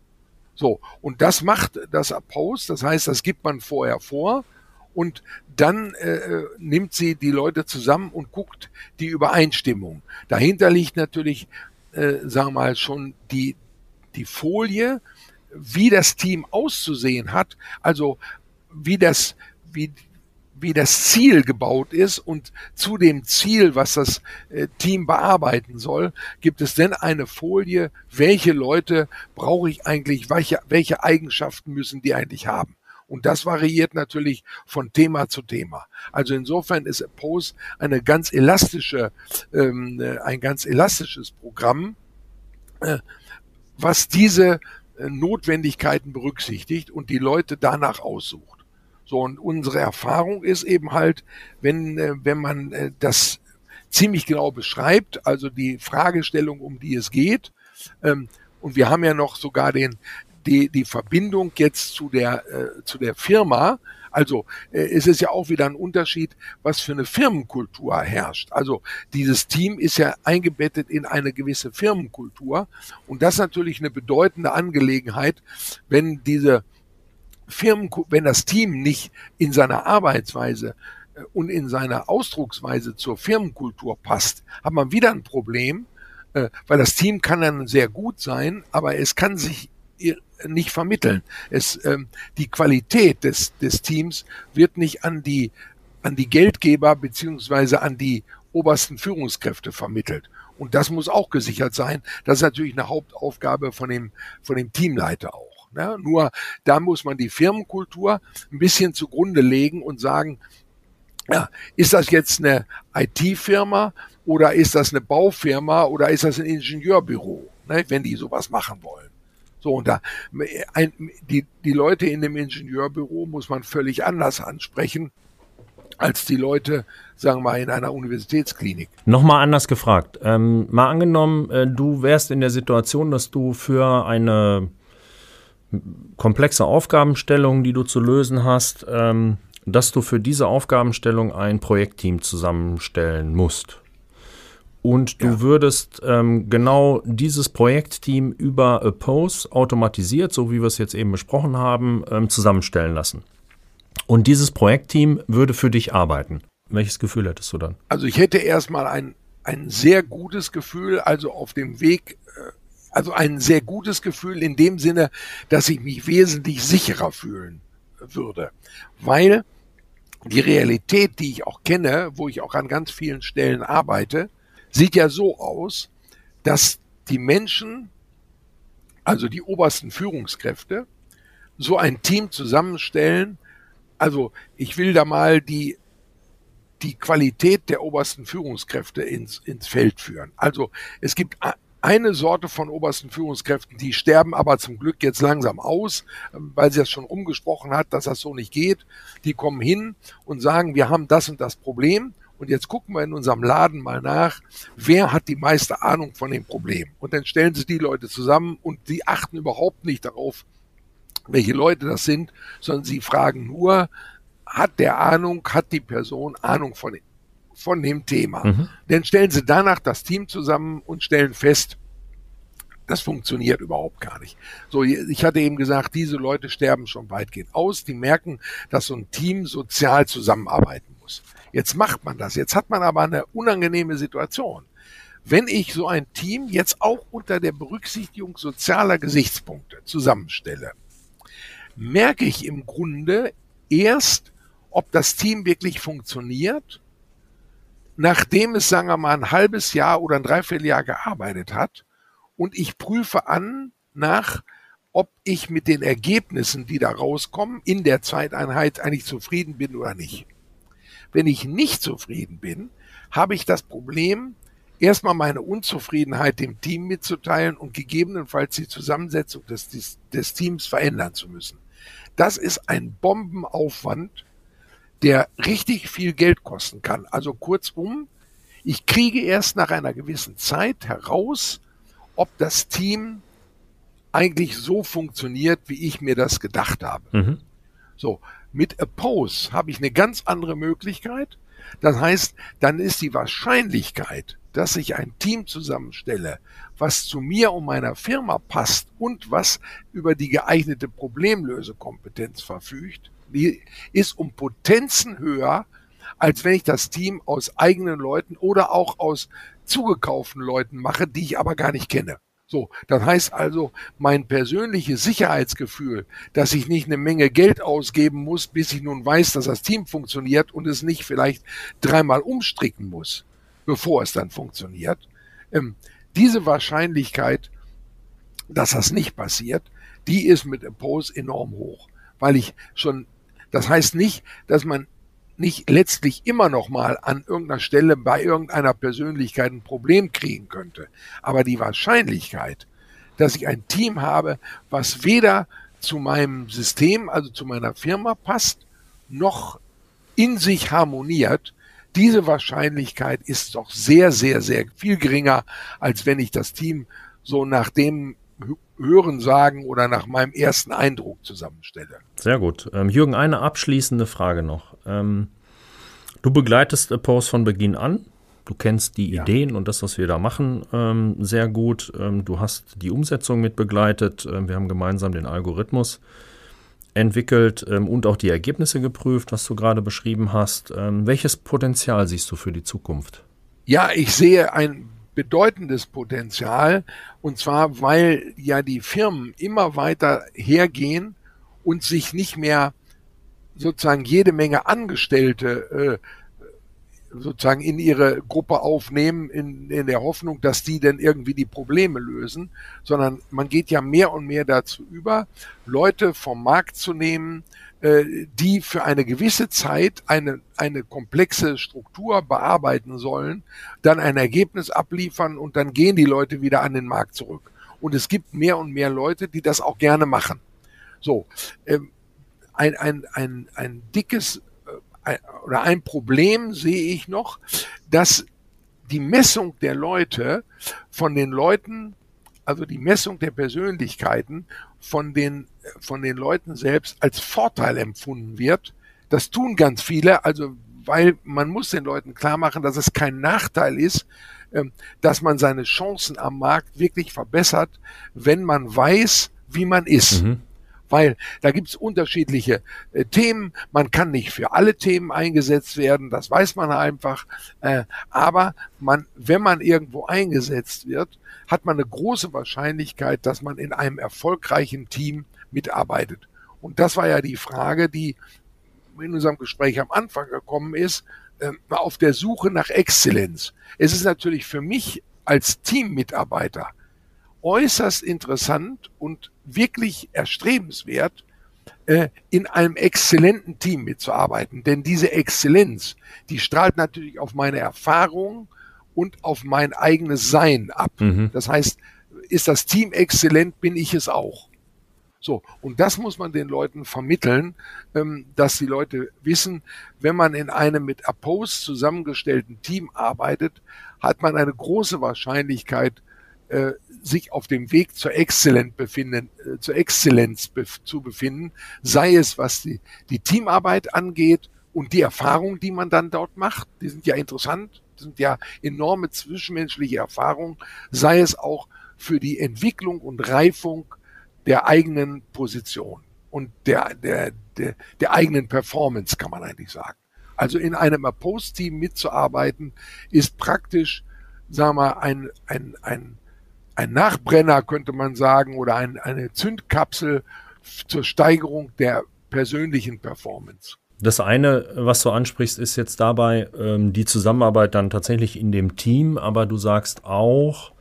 Speaker 2: So, und das macht das Post, das heißt, das gibt man vorher vor und dann äh, nimmt sie die Leute zusammen und guckt die Übereinstimmung. Dahinter liegt natürlich, äh, sagen wir mal, schon die, die Folie, wie das Team auszusehen hat, also wie das, wie wie das Ziel gebaut ist und zu dem Ziel, was das äh, Team bearbeiten soll, gibt es denn eine Folie, welche Leute brauche ich eigentlich, welche, welche Eigenschaften müssen die eigentlich haben. Und das variiert natürlich von Thema zu Thema. Also insofern ist Pose eine ganz elastische, ähm, äh, ein ganz elastisches Programm, äh, was diese äh, Notwendigkeiten berücksichtigt und die Leute danach aussucht. So, und unsere Erfahrung ist eben halt, wenn, äh, wenn man äh, das ziemlich genau beschreibt, also die Fragestellung, um die es geht, ähm, und wir haben ja noch sogar den, die, die Verbindung jetzt zu der, äh, zu der Firma, also äh, es ist ja auch wieder ein Unterschied, was für eine Firmenkultur herrscht. Also dieses Team ist ja eingebettet in eine gewisse Firmenkultur. Und das ist natürlich eine bedeutende Angelegenheit, wenn diese Firmen, wenn das Team nicht in seiner Arbeitsweise äh, und in seiner Ausdrucksweise zur Firmenkultur passt, hat man wieder ein Problem, äh, weil das Team kann dann sehr gut sein, aber es kann sich nicht vermitteln. Es, ähm, die Qualität des, des Teams wird nicht an die, an die Geldgeber beziehungsweise an die obersten Führungskräfte vermittelt. Und das muss auch gesichert sein. Das ist natürlich eine Hauptaufgabe von dem, von dem Teamleiter auch. Ne? Nur da muss man die Firmenkultur ein bisschen zugrunde legen und sagen, ja, ist das jetzt eine IT-Firma oder ist das eine Baufirma oder ist das ein Ingenieurbüro, ne, wenn die sowas machen wollen? So, und da, ein, die, die Leute in dem Ingenieurbüro muss man völlig anders ansprechen als die Leute, sagen wir mal, in einer Universitätsklinik.
Speaker 1: Nochmal anders gefragt. Ähm, mal angenommen, äh, du wärst in der Situation, dass du für eine komplexe Aufgabenstellungen, die du zu lösen hast, ähm, dass du für diese Aufgabenstellung ein Projektteam zusammenstellen musst. Und du ja. würdest ähm, genau dieses Projektteam über Oppose automatisiert, so wie wir es jetzt eben besprochen haben, ähm, zusammenstellen lassen. Und dieses Projektteam würde für dich arbeiten. Welches Gefühl hättest du dann?
Speaker 2: Also ich hätte erstmal ein, ein sehr gutes Gefühl, also auf dem Weg, äh, also ein sehr gutes Gefühl in dem Sinne, dass ich mich wesentlich sicherer fühlen würde. Weil die Realität, die ich auch kenne, wo ich auch an ganz vielen Stellen arbeite, sieht ja so aus, dass die Menschen, also die obersten Führungskräfte, so ein Team zusammenstellen. Also ich will da mal die, die Qualität der obersten Führungskräfte ins, ins Feld führen. Also es gibt eine Sorte von obersten Führungskräften, die sterben aber zum Glück jetzt langsam aus, weil sie das schon umgesprochen hat, dass das so nicht geht. Die kommen hin und sagen, wir haben das und das Problem und jetzt gucken wir in unserem Laden mal nach, wer hat die meiste Ahnung von dem Problem. Und dann stellen sie die Leute zusammen und die achten überhaupt nicht darauf, welche Leute das sind, sondern sie fragen nur, hat der Ahnung, hat die Person Ahnung von, von dem Thema. Mhm. Dann stellen sie danach das Team zusammen und stellen fest, das funktioniert überhaupt gar nicht. So, ich hatte eben gesagt, diese Leute sterben schon weitgehend aus. Die merken, dass so ein Team sozial zusammenarbeiten muss. Jetzt macht man das. Jetzt hat man aber eine unangenehme Situation. Wenn ich so ein Team jetzt auch unter der Berücksichtigung sozialer Gesichtspunkte zusammenstelle, merke ich im Grunde erst, ob das Team wirklich funktioniert, nachdem es, sagen wir mal, ein halbes Jahr oder ein Dreivierteljahr gearbeitet hat und ich prüfe an nach, ob ich mit den Ergebnissen, die da rauskommen, in der Zeiteinheit eigentlich zufrieden bin oder nicht. Wenn ich nicht zufrieden bin, habe ich das Problem, erstmal meine Unzufriedenheit dem Team mitzuteilen und gegebenenfalls die Zusammensetzung des, des, des Teams verändern zu müssen. Das ist ein Bombenaufwand, der richtig viel Geld kosten kann. Also kurzum, ich kriege erst nach einer gewissen Zeit heraus, ob das Team eigentlich so funktioniert, wie ich mir das gedacht habe. Mhm. So, mit Oppose habe ich eine ganz andere Möglichkeit. Das heißt, dann ist die Wahrscheinlichkeit, dass ich ein Team zusammenstelle, was zu mir und meiner Firma passt und was über die geeignete Problemlösekompetenz verfügt, die ist um Potenzen höher, als wenn ich das Team aus eigenen Leuten oder auch aus zugekauften Leuten mache, die ich aber gar nicht kenne. So, das heißt also, mein persönliches Sicherheitsgefühl, dass ich nicht eine Menge Geld ausgeben muss, bis ich nun weiß, dass das Team funktioniert und es nicht vielleicht dreimal umstricken muss, bevor es dann funktioniert. Ähm, diese Wahrscheinlichkeit, dass das nicht passiert, die ist mit Oppose enorm hoch, weil ich schon, das heißt nicht, dass man nicht letztlich immer noch mal an irgendeiner Stelle bei irgendeiner Persönlichkeit ein Problem kriegen könnte. Aber die Wahrscheinlichkeit, dass ich ein Team habe, was weder zu meinem System, also zu meiner Firma passt, noch in sich harmoniert, diese Wahrscheinlichkeit ist doch sehr, sehr, sehr viel geringer, als wenn ich das Team so nach dem Hören sagen oder nach meinem ersten Eindruck zusammenstelle.
Speaker 1: Sehr gut. Ähm, Jürgen, eine abschließende Frage noch. Ähm, du begleitest Oppose von Beginn an. Du kennst die ja. Ideen und das, was wir da machen, ähm, sehr gut. Ähm, du hast die Umsetzung mit begleitet. Ähm, wir haben gemeinsam den Algorithmus entwickelt ähm, und auch die Ergebnisse geprüft, was du gerade beschrieben hast. welches Potenzial siehst du für die Zukunft?
Speaker 2: Ja, ich sehe ein bedeutendes Potenzial. Und zwar, weil ja die Firmen immer weiter hergehen und sich nicht mehr sozusagen jede Menge Angestellte äh, sozusagen in ihre Gruppe aufnehmen, in, in der Hoffnung, dass die dann irgendwie die Probleme lösen, sondern man geht ja mehr und mehr dazu über, Leute vom Markt zu nehmen, die für eine gewisse Zeit eine, eine komplexe Struktur bearbeiten sollen, dann ein Ergebnis abliefern und dann gehen die Leute wieder an den Markt zurück. Und es gibt mehr und mehr Leute, die das auch gerne machen. So, ähm, ein, ein, ein, ein dickes äh, oder ein Problem sehe ich noch, dass die Messung der Leute von den Leuten, also die Messung der Persönlichkeiten von den, von den Leuten selbst als Vorteil empfunden wird, das tun ganz viele, also weil man muss den Leuten klar machen, dass es kein Nachteil ist, ähm, dass man seine Chancen am Markt wirklich verbessert, wenn man weiß, wie man ist. Mhm weil da gibt's unterschiedliche äh, Themen. Man kann nicht für alle Themen eingesetzt werden, das weiß man einfach. Äh, aber man, wenn man irgendwo eingesetzt wird, hat man eine große Wahrscheinlichkeit, dass man in einem erfolgreichen Team mitarbeitet. Und das war ja die Frage, die in unserem Gespräch am Anfang gekommen ist, äh, auf der Suche nach Exzellenz. Es ist natürlich für mich als Teammitarbeiter äußerst interessant und wirklich erstrebenswert, äh, in einem exzellenten Team mitzuarbeiten. Denn diese Exzellenz, die strahlt natürlich auf meine Erfahrung und auf mein eigenes Sein ab. Mhm. Das heißt, ist das Team exzellent, bin ich es auch. So, und das muss man den Leuten vermitteln, ähm, dass die Leute wissen, wenn man in einem mit Appos zusammengestellten Team arbeitet, hat man eine große Wahrscheinlichkeit, äh, sich auf dem Weg zur Exzellenz befinden, äh, zur Exzellenz zu befinden, sei es was die, die Teamarbeit angeht und die Erfahrungen, die man dann dort macht, die sind ja interessant, die sind ja enorme zwischenmenschliche Erfahrungen, sei es auch für die Entwicklung und Reifung der eigenen Position und der, der, der, der eigenen Performance, kann man eigentlich sagen. Also in einem Post-Team mitzuarbeiten, ist praktisch, sagen wir, ein, ein, ein, ein Nachbrenner, könnte man sagen, oder ein, eine Zündkapsel zur Steigerung der persönlichen Performance.
Speaker 1: Das eine, was du ansprichst, ist jetzt dabei ähm, die Zusammenarbeit dann tatsächlich in dem Team, aber du sagst auch,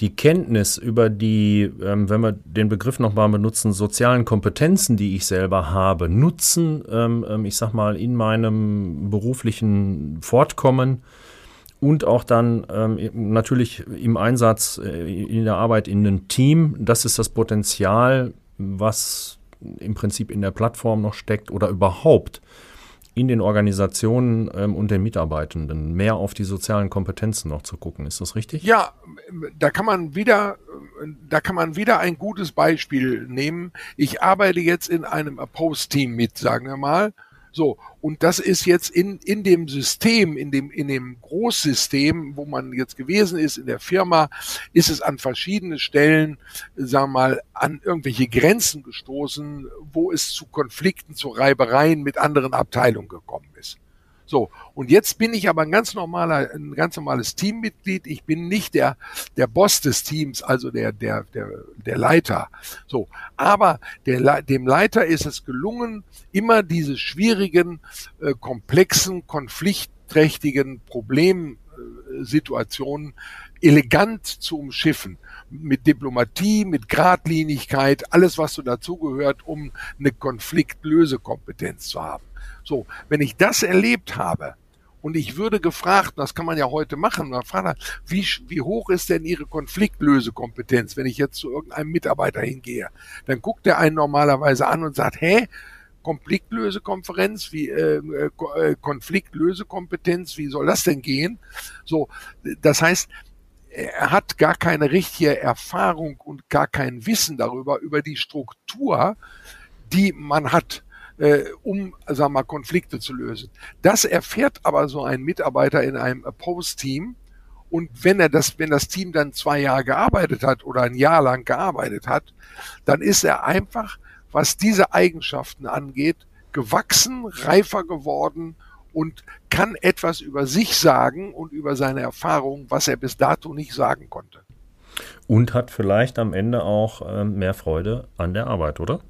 Speaker 1: die Kenntnis über die, ähm, wenn wir den Begriff nochmal benutzen, sozialen Kompetenzen, die ich selber habe, nutzen, ähm, ähm ich sag mal, in meinem beruflichen Fortkommen, und auch dann ähm, natürlich im Einsatz äh, in der Arbeit in einem Team. Das ist das Potenzial, was im Prinzip in der Plattform noch steckt oder überhaupt in den Organisationen ähm, und den Mitarbeitenden mehr auf die sozialen Kompetenzen noch zu gucken. Ist das richtig?
Speaker 2: Ja, da kann man wieder, da kann man wieder ein gutes Beispiel nehmen. Ich arbeite jetzt in einem Post-Team mit, sagen wir mal. So, und das ist jetzt in, in dem System, in dem, in dem Großsystem, wo man jetzt gewesen ist, in der Firma, ist es an verschiedene Stellen, sagen wir mal, an irgendwelche Grenzen gestoßen, wo es zu Konflikten, zu Reibereien mit anderen Abteilungen gekommen ist. So, und jetzt bin ich aber ein ganz normaler, ein ganz normales Teammitglied. Ich bin nicht der, der Boss des Teams, also der, der, der, der Leiter. So, aber der, dem Leiter ist es gelungen, immer diese schwierigen, äh, komplexen, konfliktträchtigen Problemsituationen elegant zu umschiffen. Mit Diplomatie, mit Gradlinigkeit, alles, was so dazugehört, um eine Konfliktlösekompetenz zu haben. So, wenn ich das erlebt habe und ich würde gefragt, das kann man ja heute machen, man fragt, wie, wie hoch ist denn Ihre Konfliktlösekompetenz, wenn ich jetzt zu irgendeinem Mitarbeiter hingehe? Dann guckt er einen normalerweise an und sagt, hä? Konfliktlösekonferenz, wie äh, äh, Konfliktlösekompetenz, wie soll das denn gehen? So, das heißt, er hat gar keine richtige Erfahrung und gar kein Wissen darüber, über die Struktur, die man hat äh, um sagen wir mal, Konflikte zu lösen. Das erfährt aber so ein Mitarbeiter in einem Post-Team. Und wenn er das, wenn das Team dann zwei Jahre gearbeitet hat oder ein Jahr lang gearbeitet hat, dann ist er einfach, was diese Eigenschaften angeht, gewachsen, reifer geworden und kann etwas über sich sagen und über seine Erfahrungen, was er bis dato nicht sagen konnte.
Speaker 1: Und hat vielleicht am Ende auch äh, mehr Freude an der Arbeit, oder?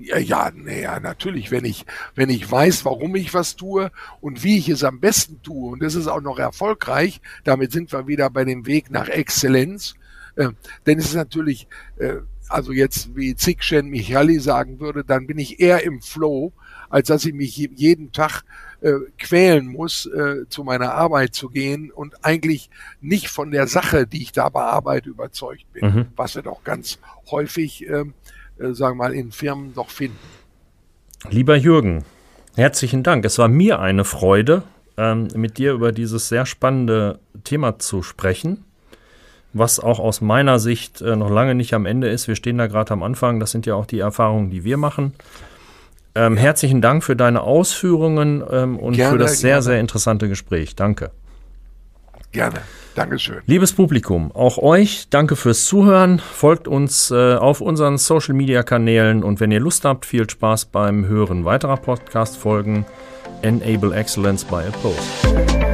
Speaker 2: Ja, ja, naja, natürlich, wenn ich, wenn ich weiß, warum ich was tue und wie ich es am besten tue und das ist auch noch erfolgreich, damit sind wir wieder bei dem Weg nach Exzellenz, äh, denn es ist natürlich, äh, also jetzt wie Zikshen Michali sagen würde, dann bin ich eher im Flow, als dass ich mich jeden Tag äh, quälen muss, äh, zu meiner Arbeit zu gehen und eigentlich nicht von der Sache, die ich da bearbeite, überzeugt bin, mhm. was wir doch ganz häufig äh, äh, sagen wir mal, in Firmen doch finden.
Speaker 1: Lieber Jürgen, herzlichen Dank. Es war mir eine Freude, ähm, mit dir über dieses sehr spannende Thema zu sprechen, was auch aus meiner Sicht äh, noch lange nicht am Ende ist. Wir stehen da gerade am Anfang. Das sind ja auch die Erfahrungen, die wir machen. Ähm, herzlichen Dank für deine Ausführungen ähm, und
Speaker 2: Gerne,
Speaker 1: für das sehr,
Speaker 2: gerne.
Speaker 1: sehr interessante Gespräch. Danke.
Speaker 2: Gerne. Dankeschön.
Speaker 1: Liebes Publikum, auch euch danke fürs Zuhören. Folgt uns äh, auf unseren Social Media Kanälen und wenn ihr Lust habt, viel Spaß beim Hören weiterer Podcast-Folgen. Enable Excellence by a Post.